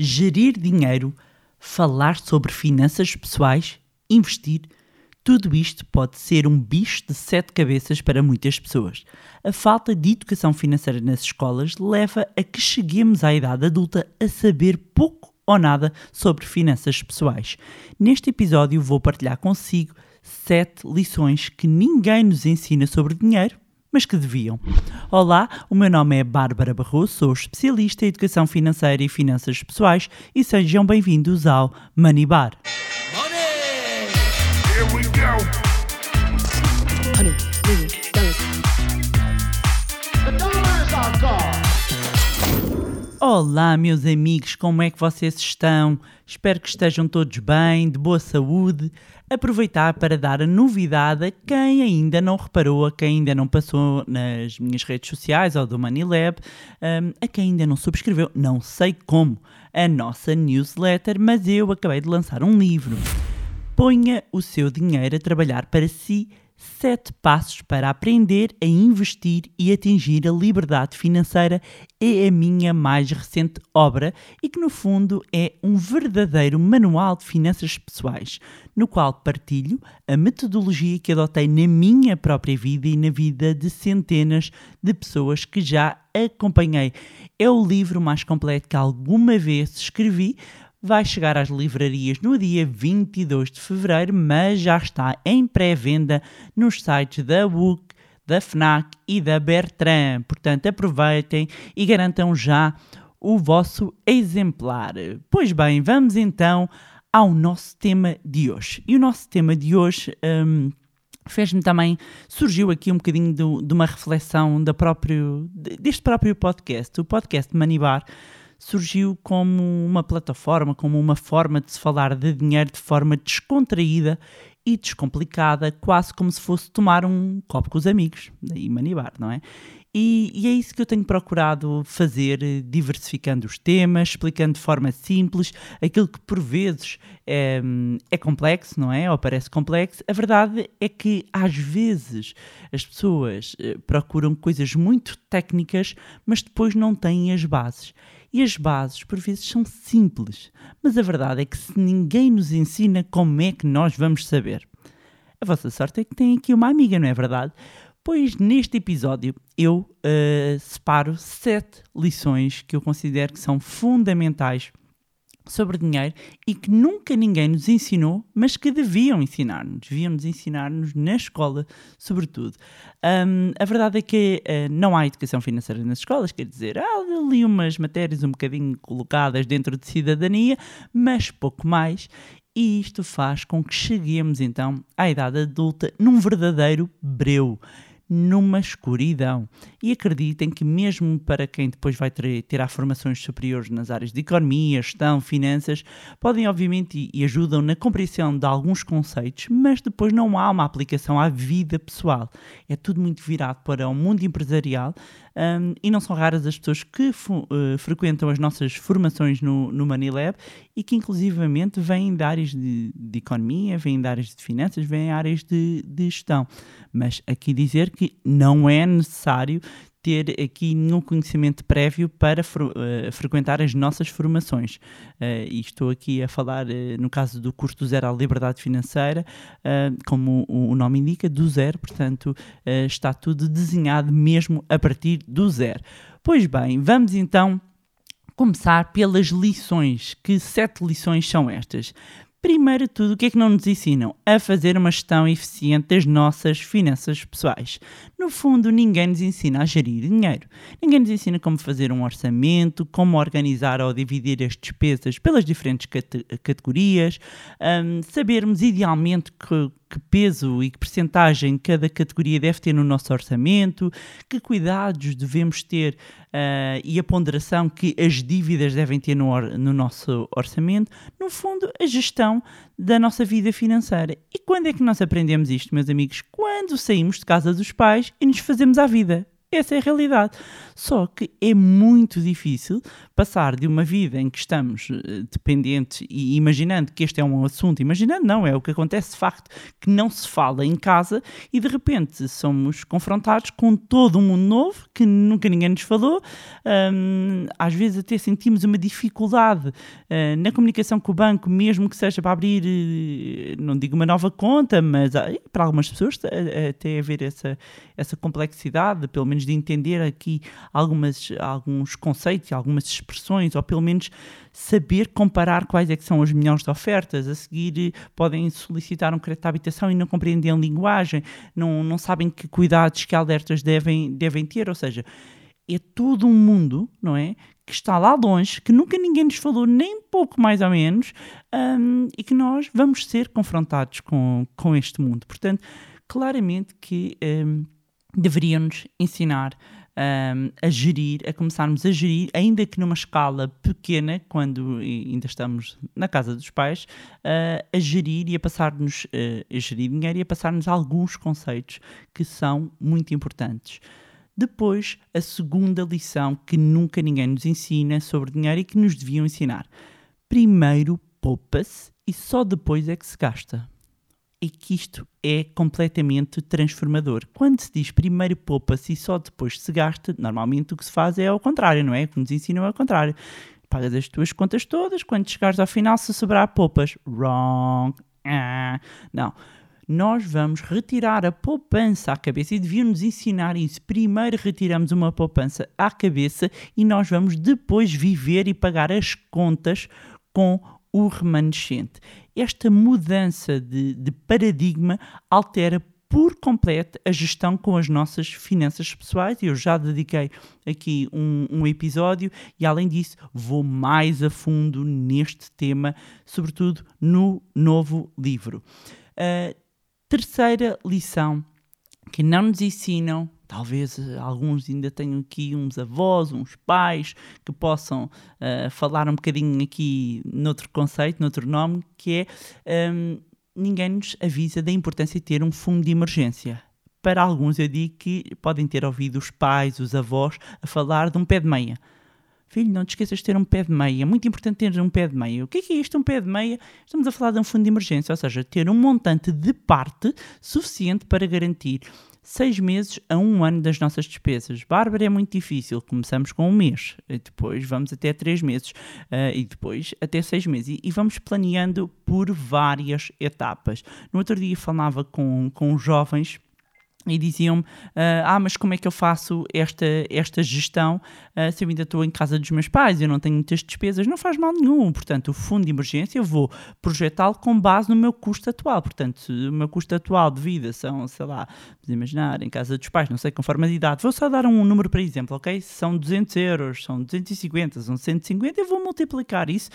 gerir dinheiro, falar sobre finanças pessoais, investir, tudo isto pode ser um bicho de sete cabeças para muitas pessoas. A falta de educação financeira nas escolas leva a que cheguemos à idade adulta a saber pouco ou nada sobre finanças pessoais. Neste episódio vou partilhar consigo sete lições que ninguém nos ensina sobre dinheiro, mas que deviam. Olá, o meu nome é Bárbara Barroso, sou especialista em educação financeira e finanças pessoais e sejam bem-vindos ao Money Bar. Money! Olá, meus amigos, como é que vocês estão? Espero que estejam todos bem, de boa saúde. Aproveitar para dar a novidade a quem ainda não reparou, a quem ainda não passou nas minhas redes sociais ou do MoneyLab, um, a quem ainda não subscreveu, não sei como, a nossa newsletter, mas eu acabei de lançar um livro. Ponha o seu dinheiro a trabalhar para si 7 passos para aprender a investir e atingir a liberdade financeira é a minha mais recente obra e que, no fundo, é um verdadeiro manual de finanças pessoais, no qual partilho a metodologia que adotei na minha própria vida e na vida de centenas de pessoas que já acompanhei. É o livro mais completo que alguma vez escrevi vai chegar às livrarias no dia 22 de fevereiro, mas já está em pré-venda nos sites da WUC, da FNAC e da Bertrand. Portanto, aproveitem e garantam já o vosso exemplar. Pois bem, vamos então ao nosso tema de hoje. E o nosso tema de hoje um, fez-me também, surgiu aqui um bocadinho do, de uma reflexão da próprio, deste próprio podcast, o podcast Manibar. Surgiu como uma plataforma, como uma forma de se falar de dinheiro de forma descontraída e descomplicada, quase como se fosse tomar um copo com os amigos, daí manibar, não é? E, e, é isso que eu tenho procurado fazer, diversificando os temas, explicando de forma simples aquilo que por vezes é, é, complexo, não é? Ou parece complexo. A verdade é que às vezes as pessoas eh, procuram coisas muito técnicas, mas depois não têm as bases. E as bases, por vezes, são simples, mas a verdade é que se ninguém nos ensina, como é que nós vamos saber? A vossa sorte é que tem aqui uma amiga, não é verdade? Pois neste episódio eu uh, separo sete lições que eu considero que são fundamentais sobre dinheiro e que nunca ninguém nos ensinou, mas que deviam ensinar-nos, deviam nos ensinar-nos na escola, sobretudo. Um, a verdade é que uh, não há educação financeira nas escolas, quer dizer, há ali umas matérias um bocadinho colocadas dentro de cidadania, mas pouco mais. E isto faz com que cheguemos então à idade adulta num verdadeiro breu numa escuridão. E acreditem que, mesmo para quem depois vai ter, tirar formações superiores nas áreas de economia, gestão, finanças, podem, obviamente, e, e ajudam na compreensão de alguns conceitos, mas depois não há uma aplicação à vida pessoal. É tudo muito virado para o mundo empresarial um, e não são raras as pessoas que uh, frequentam as nossas formações no, no Lab e que, inclusivamente, vêm de áreas de, de economia, vêm de áreas de finanças, vêm de áreas de, de gestão. Mas aqui dizer que não é necessário ter aqui nenhum conhecimento prévio para uh, frequentar as nossas formações. Uh, e estou aqui a falar, uh, no caso do curso zero à liberdade financeira, como o, o, nome indica, do zero, portanto, está tudo desenhado mesmo a partir do zero. Pois bem, vamos então começar pelas lições. Que sete lições são estas? Primeiro de tudo, o que é que não nos ensinam? A fazer uma gestão eficiente das nossas finanças pessoais. No fundo, ninguém nos ensina a gerir dinheiro. Ninguém nos ensina como fazer um orçamento, como organizar ou dividir as despesas pelas diferentes cate categorias, um, sabermos idealmente que, que peso e que percentagem cada categoria deve ter no nosso orçamento, que cuidados devemos ter uh, e a ponderação que as dívidas devem ter no, or no nosso orçamento. No fundo, a gestão da nossa vida financeira. E quando é que nós aprendemos isto, meus amigos? Quando saímos de casa dos pais e nos fazemos à vida. Essa é a realidade. Só que é muito difícil passar de uma vida em que estamos uh, dependentes e imaginando que este é um assunto, imaginando não, é o que acontece de facto, que não se fala em casa e de repente somos confrontados com todo um mundo novo que nunca ninguém nos falou. Um, às vezes até sentimos uma dificuldade uh, na comunicação com o banco, mesmo que seja para abrir, uh, não digo uma nova conta, mas para algumas pessoas até haver essa, essa complexidade, pelo menos de entender aqui algumas, alguns conceitos, algumas expressões, ou pelo menos saber comparar quais é que são as melhores ofertas. A seguir podem solicitar um crédito de habitação e não compreendem a linguagem, não, não sabem que cuidados, que alertas devem, devem ter, ou seja, é todo um mundo, não é? Que está lá longe, que nunca ninguém nos falou, nem pouco mais ou menos, um, e que nós vamos ser confrontados com, com este mundo. Portanto, claramente que um, deveriam-nos ensinar um, a gerir, a começarmos a gerir, ainda que numa escala pequena, quando ainda estamos na casa dos pais, uh, a gerir e a passar-nos, uh, a gerir dinheiro e a passar-nos alguns conceitos que são muito importantes. Depois, a segunda lição que nunca ninguém nos ensina sobre dinheiro e que nos deviam ensinar. Primeiro poupa-se e só depois é que se gasta é que isto é completamente transformador. Quando se diz primeiro poupa-se e só depois se gasta, normalmente o que se faz é ao contrário, não é? O que nos ensinam é ao contrário. Pagas as tuas contas todas, quando chegares ao final, se sobrar poupas. Wrong. Ah. Não. Nós vamos retirar a poupança à cabeça e deviam-nos ensinar isso. Primeiro retiramos uma poupança à cabeça e nós vamos depois viver e pagar as contas com o remanescente. Esta mudança de, de paradigma altera por completo a gestão com as nossas finanças pessoais. Eu já dediquei aqui um, um, episódio e, além disso, vou mais a fundo neste tema, sobretudo no novo livro. Terceira lição que não nos ensinam Talvez eh, alguns ainda tenham aqui uns avós, uns pais que possam uh, falar um bocadinho aqui noutro conceito, noutro nome, que é um, ninguém nos avisa da importância de ter um fundo de emergência. Para alguns eu digo que podem ter ouvido os pais, os avós, a falar de um pé de meia. Filho, não te esqueças de ter um pé de meia. É muito importante ter um pé de meia. O que é, que é isto, um pé de meia? Estamos a falar de um fundo de emergência, ou seja, ter um montante de parte suficiente para garantir seis meses a um ano das nossas despesas. Bárbara é muito difícil. Começamos com um mês, depois vamos até três meses uh, e depois até seis meses. E, e, vamos planeando por várias etapas. No outro dia falava com, com jovens e diziam-me: Ah, mas como é que eu faço esta, esta gestão uh, se eu ainda estou em casa dos meus pais? Eu não tenho muitas despesas. Não faz mal nenhum. Portanto, o fundo de emergência eu vou projetá-lo com base no meu custo atual. Portanto, se o meu custo atual de vida são, sei lá, vamos imaginar, em casa dos pais, não sei, conforme a idade, vou só dar um número para exemplo, ok? São 200 euros, são 250, são 150, eu vou multiplicar isso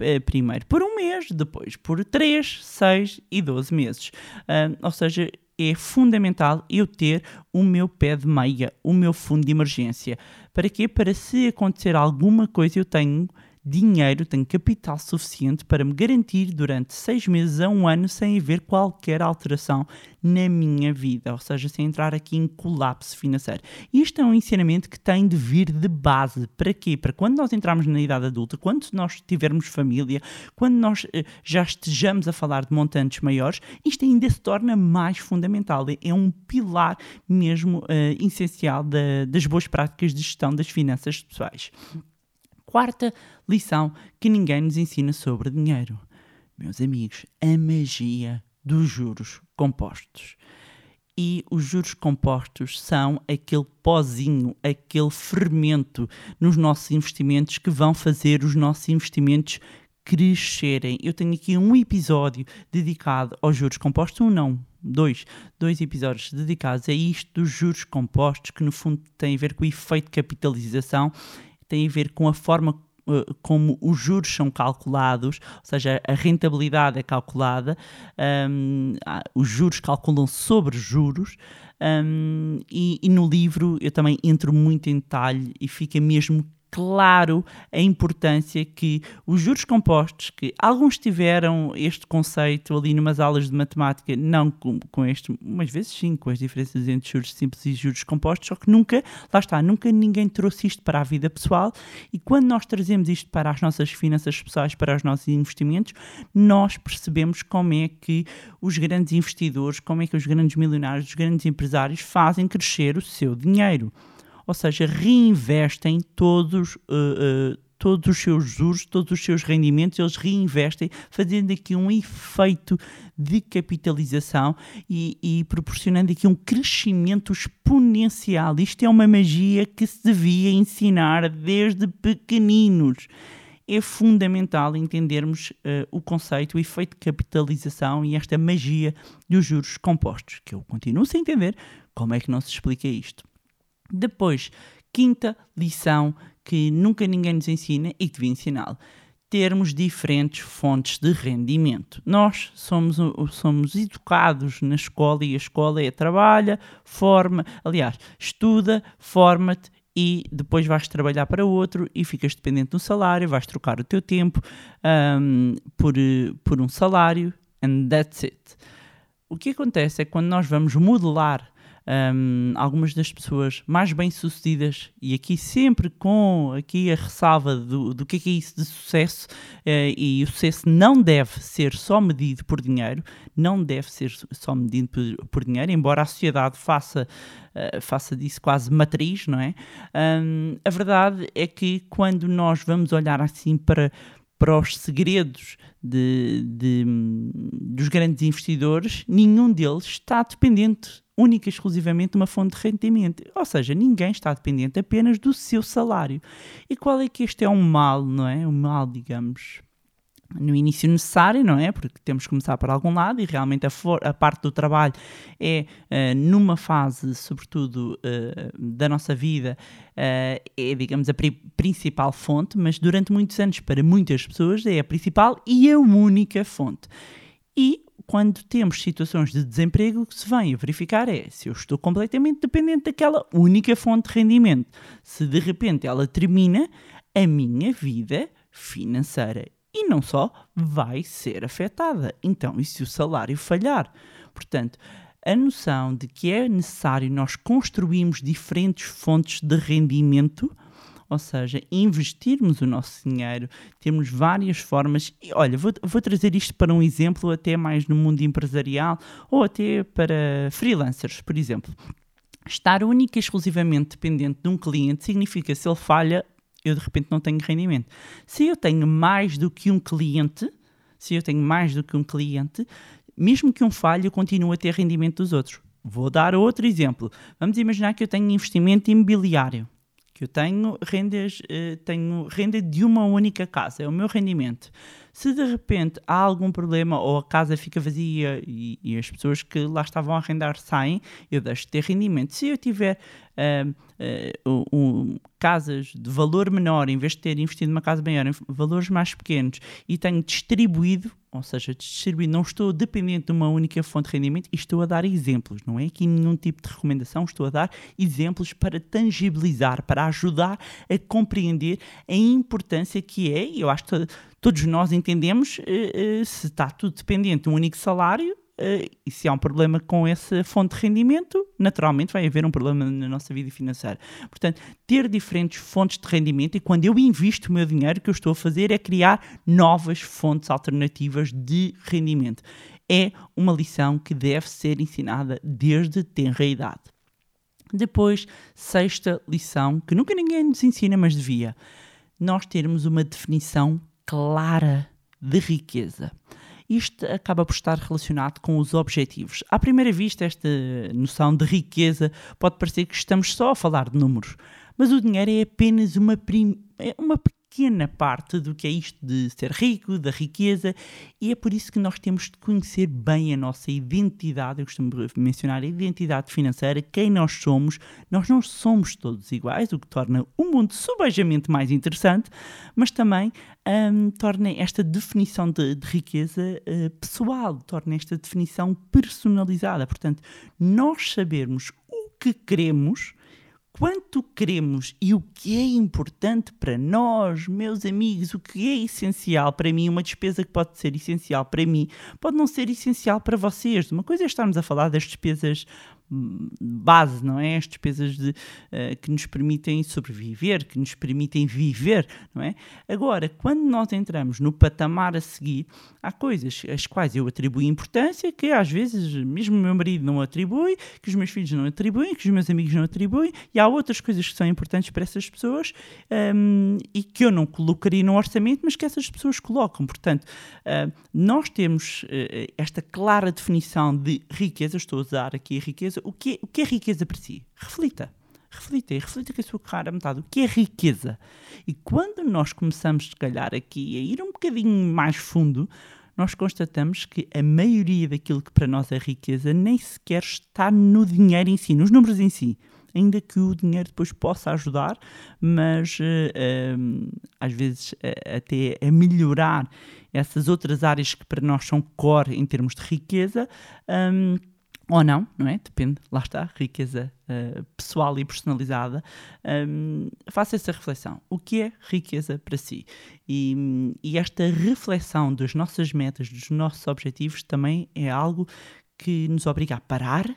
uh, primeiro por um mês, depois por 3, 6 e 12 meses. Uh, ou seja, é fundamental eu ter o meu pé de meia, o meu fundo de emergência. Para quê? Para se acontecer alguma coisa eu tenho dinheiro, tenho capital suficiente para me garantir durante seis meses a um ano sem haver qualquer alteração na minha vida, ou seja, sem entrar aqui em colapso financeiro. Isto é um ensinamento que tem de vir de base. Para quê? Para quando nós entrarmos na idade adulta, quando nós tivermos família, quando nós eh, já estejamos a falar de montantes maiores, isto ainda se torna mais fundamental. É um pilar mesmo uh, essencial da, das boas práticas de gestão das finanças pessoais. Quarta lição que ninguém nos ensina sobre dinheiro. Meus amigos, a magia dos juros compostos. E os juros compostos são aquele pozinho, aquele fermento nos nossos investimentos que vão fazer os nossos investimentos crescerem. Eu tenho aqui um episódio dedicado aos juros compostos, um não, dois, dois episódios dedicados a isto dos juros compostos, que no fundo tem a ver com o efeito de capitalização tem a ver com a forma uh, como os juros são calculados, ou seja, a rentabilidade é calculada, um, os juros calculam sobre juros, um, e, e, no livro eu também entro muito em detalhe e fica mesmo claro a importância que os juros compostos, que alguns tiveram este conceito ali numas aulas de matemática, não com, com este, umas vezes sim, com as diferenças entre juros simples e juros compostos, só que nunca, lá está, nunca ninguém trouxe isto para a vida pessoal e quando nós trazemos isto para as nossas finanças pessoais, para os nossos investimentos, nós percebemos como é que os grandes investidores, como é que os grandes milionários, os grandes empresários fazem crescer o seu dinheiro ou seja, reinvestem todos, uh, uh, todos os seus juros, todos os seus rendimentos, eles reinvestem, fazendo aqui um efeito de capitalização e, e, proporcionando aqui um crescimento exponencial. Isto é uma magia que se devia ensinar desde pequeninos. É fundamental entendermos uh, o conceito, o efeito de capitalização e esta magia dos juros compostos, que eu continuo sem entender como é que não se explica isto. Depois, quinta lição que nunca ninguém nos ensina e que devia ensiná-lo. Termos diferentes fontes de rendimento. Nós somos, somos educados na escola e a escola é trabalha, forma, aliás, estuda, forma-te e depois vais trabalhar para outro e ficas dependente do salário, vais trocar o teu tempo um, por, por um salário and that's it. O que acontece é que quando nós vamos modelar um, algumas das pessoas mais bem-sucedidas, e aqui sempre com aqui a ressalva do, do que é, que é isso de sucesso, uh, e o sucesso não deve ser só medido por dinheiro, não deve ser só medido por, por dinheiro, embora a sociedade faça, uh, faça disso quase matriz, não é? Um, a verdade é que quando nós vamos olhar assim para para os segredos de, de, dos grandes investidores, nenhum deles está dependente única e exclusivamente de uma fonte de rendimento. Ou seja, ninguém está dependente apenas do seu salário. E qual é que este é um mal, não é? Um mal, digamos, no início necessário, não é? Porque temos que começar por algum lado e realmente a, for, a parte do trabalho é uh, numa fase, sobretudo, uh, da nossa vida, uh, é, digamos, a pri principal fonte, mas durante muitos anos, para muitas pessoas, é a principal e a única fonte. E quando temos situações de desemprego, o que se vem a verificar é se eu estou completamente dependente daquela única fonte de rendimento. Se de repente ela termina, a minha vida financeira e não só vai ser afetada. Então, e se o salário falhar? Portanto, a noção de que é necessário nós construirmos diferentes fontes de rendimento ou seja, investirmos o nosso dinheiro, temos várias formas. E olha, vou, vou trazer isto para um exemplo, até mais no mundo empresarial ou até para freelancers, por exemplo. Estar única e exclusivamente dependente de um cliente significa se ele falha, eu de repente não tenho rendimento. Se eu tenho mais do que um cliente, se eu tenho mais do que um cliente, mesmo que um falhe, eu continuo a ter rendimento dos outros. Vou dar outro exemplo. Vamos imaginar que eu tenho investimento imobiliário que eu tenho rendas, uh, tenho renda de uma única casa, é o meu rendimento. Se de repente há algum problema ou a casa fica vazia e, e as pessoas que lá estavam a arrendar saem, eu deixo de ter rendimento. Se eu tiver uh, uh, um, casas de valor menor, em vez de ter investido numa casa maior, em valores mais pequenos, e tenho distribuído, ou seja, distribuído, não estou dependente de uma única fonte de rendimento, e estou a dar exemplos, não é aqui nenhum tipo de recomendação, estou a dar exemplos para tangibilizar, para ajudar a compreender a importância que é, e eu acho que todos nós entendemos, uh, uh, se está tudo dependente de um único salário, Uh, e se há um problema com essa fonte de rendimento, naturalmente vai haver um problema na nossa vida financeira. Portanto, ter diferentes fontes de rendimento e quando eu invisto o meu dinheiro, o que eu estou a fazer é criar novas fontes alternativas de rendimento. É uma lição que deve ser ensinada desde tenra idade. Depois, sexta lição, que nunca ninguém nos ensina, mas devia, nós termos uma definição clara de riqueza isto acaba por estar relacionado com os objetivos. À primeira vista, esta noção de riqueza pode parecer que estamos só a falar de números, mas o dinheiro é apenas uma, é uma pequena parte do que é isto de ser rico, da riqueza, e é por isso que nós temos de conhecer bem a nossa identidade. Eu costumo mencionar a identidade financeira, quem nós somos. Nós não somos todos iguais, o que torna o mundo subejamente mais interessante, mas também um, torna esta definição de, de riqueza uh, pessoal, torna esta definição personalizada. Portanto, nós sabermos o que queremos quanto queremos e o que é importante para nós, meus amigos, o que é essencial para mim, uma despesa que pode ser essencial para mim, pode não ser essencial para vocês. Uma coisa é estarmos a falar das despesas base, não é? As despesas de, uh, que nos permitem sobreviver, que nos permitem viver, não é? Agora, quando nós entramos no patamar a seguir, há coisas às quais eu atribuo importância que às vezes mesmo o meu marido não atribui, que os meus filhos não atribuem, que os meus amigos não atribuem, e há outras coisas que são importantes para essas pessoas um, e que eu não colocaria no orçamento, mas que essas pessoas colocam. Portanto, uh, nós temos uh, esta clara definição de riqueza, estou a usar aqui a riqueza o que é, o que é riqueza para si? Reflita. Reflita e reflita com a sua cara metade. O que é riqueza? E quando nós começamos, se calhar, aqui a ir um bocadinho mais fundo, nós constatamos que a maioria daquilo que para nós é riqueza nem sequer está no dinheiro em si, nos números em si. Ainda que o dinheiro depois possa ajudar, mas uh, às vezes uh, até a melhorar essas outras áreas que para nós são core em termos de riqueza. Um, ou não, não é? Depende, lá está, riqueza uh, pessoal e personalizada. Um, faça essa reflexão. O que é riqueza para si? E, e, esta reflexão das nossas metas, dos nossos objetivos, também é algo que nos obriga a parar, uh,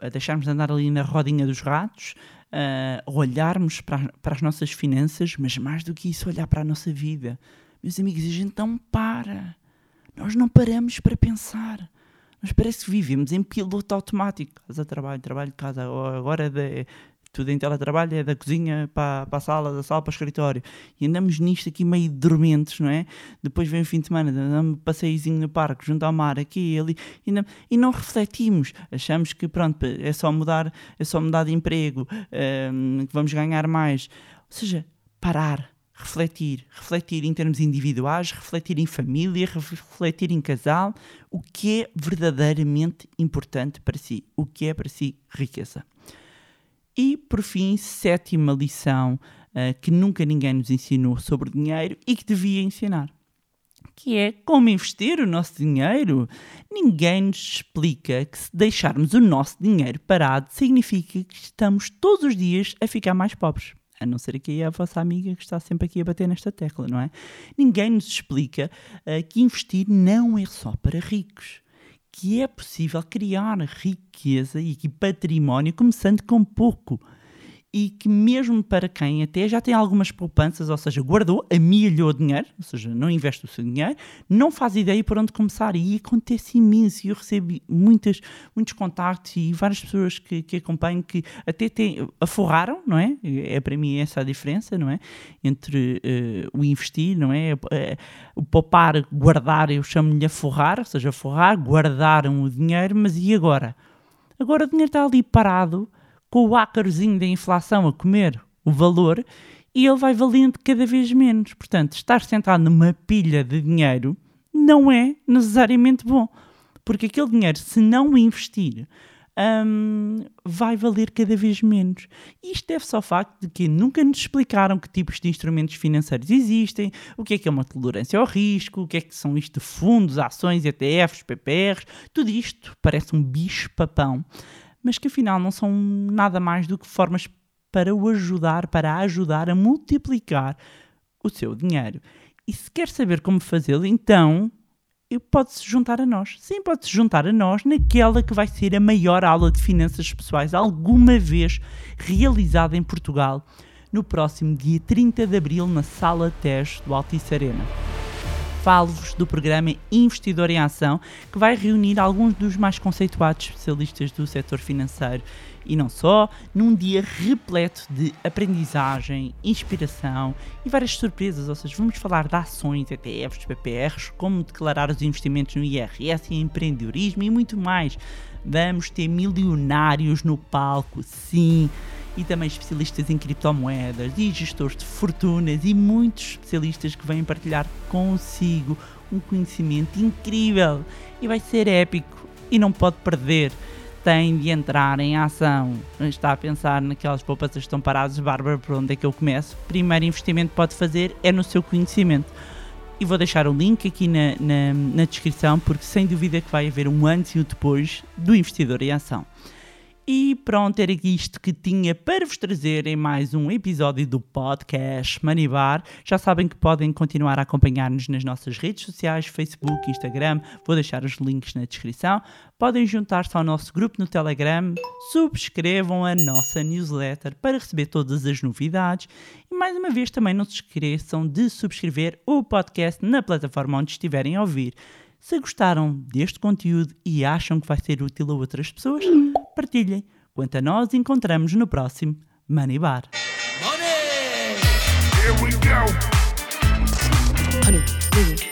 a, a, deixarmos de andar ali na rodinha dos ratos, uh, olharmos para, para as nossas finanças, mas mais do que isso, olhar para a nossa vida. Meus amigos, a gente não para. Nós não paramos para pensar mas parece que vivemos em piloto automático. Casa, trabalho, trabalho, casa. Agora é de, tudo em teletrabalho, é da cozinha para, para a sala, da sala para o escritório. E andamos nisto aqui meio dormentes, não é? Depois vem o fim de semana, damos um passeiozinho no parque, junto ao mar, aqui e ali, e não, e não refletimos. Achamos que, pronto, é só mudar, é só mudar de emprego, um, que vamos ganhar mais. Ou seja, parar refletir, refletir em termos individuais, refletir em família, refletir em casal, o que é verdadeiramente importante para si, o que é para si riqueza. E por fim, sétima lição uh, que nunca ninguém nos ensinou sobre dinheiro e que devia ensinar, que é como investir o nosso dinheiro. Ninguém nos explica que se deixarmos o nosso dinheiro parado significa que estamos todos os dias a ficar mais pobres a não ser aqui a vossa amiga que está sempre aqui a bater nesta tecla, não é? Ninguém nos explica uh, que investir não é só para ricos, que é possível criar riqueza e património começando com pouco e que mesmo para quem até já tem algumas poupanças, ou seja, guardou, amelhou dinheiro, ou seja, não investe o seu dinheiro, não faz ideia por onde começar. E acontece imenso. E eu recebo muitas, muitos contactos e várias pessoas que, que acompanho que até têm, aforraram, não é? É para mim essa a diferença, não é? Entre uh, o investir, não é? Uh, o poupar, guardar, eu chamo-lhe aforrar, ou seja, aforrar, guardaram o dinheiro, mas e agora? Agora o dinheiro está ali parado com o ácarozinho da inflação a comer o valor e ele vai valendo cada vez menos. Portanto, estar sentado numa pilha de dinheiro não é necessariamente bom, porque aquele dinheiro, se não investir, um, vai valer cada vez menos. Isto deve-se ao facto de que nunca nos explicaram que tipos de instrumentos financeiros existem, o que é que é uma tolerância ao risco, o que é que são isto de fundos, ações, ETFs, PPRs, tudo isto parece um bicho-papão mas que afinal não são nada mais do que formas para o ajudar, para ajudar a multiplicar o seu dinheiro. E se quer saber como fazê-lo, então pode-se juntar a nós. Sim, pode-se juntar a nós naquela que vai ser a maior aula de finanças pessoais alguma vez realizada em Portugal, no próximo dia 30 de abril, na Sala TES do Altice Arena falo-vos do programa Investidor em Ação, que vai reunir alguns dos mais conceituados especialistas do setor financeiro. E não só, num dia repleto de aprendizagem, inspiração e várias surpresas, ou seja, vamos falar de ações, ETFs, PPRs, como declarar os investimentos no IRS e empreendedorismo e muito mais. Vamos ter milionários no palco, sim e também especialistas em criptomoedas e gestores de fortunas e muitos especialistas que vêm partilhar consigo um conhecimento incrível e vai ser épico e não pode perder. Tem de entrar em ação. Está a pensar naquelas poupanças que estão paradas, Bárbara, por onde é que eu começo? Primeiro investimento que pode fazer é no seu conhecimento. E vou deixar o link aqui na, na, na descrição, porque sem dúvida que vai haver um antes e um depois do investidor em ação. E pronto, era isto que tinha para vos trazer em mais um episódio do podcast Manibar. Já sabem que podem continuar a acompanhar-nos nas nossas redes sociais, Facebook, Instagram. Vou deixar os links na descrição. Podem juntar-se ao nosso grupo no Telegram. Subscrevam a nossa newsletter para receber todas as novidades. E mais uma vez também não se esqueçam de subscrever o podcast na plataforma onde estiverem a ouvir. Se gostaram deste conteúdo e acham que vai ser útil a outras pessoas, partilhem. Quanto a nós, encontramos no próximo Money Bar. Money! Here we go! Honey,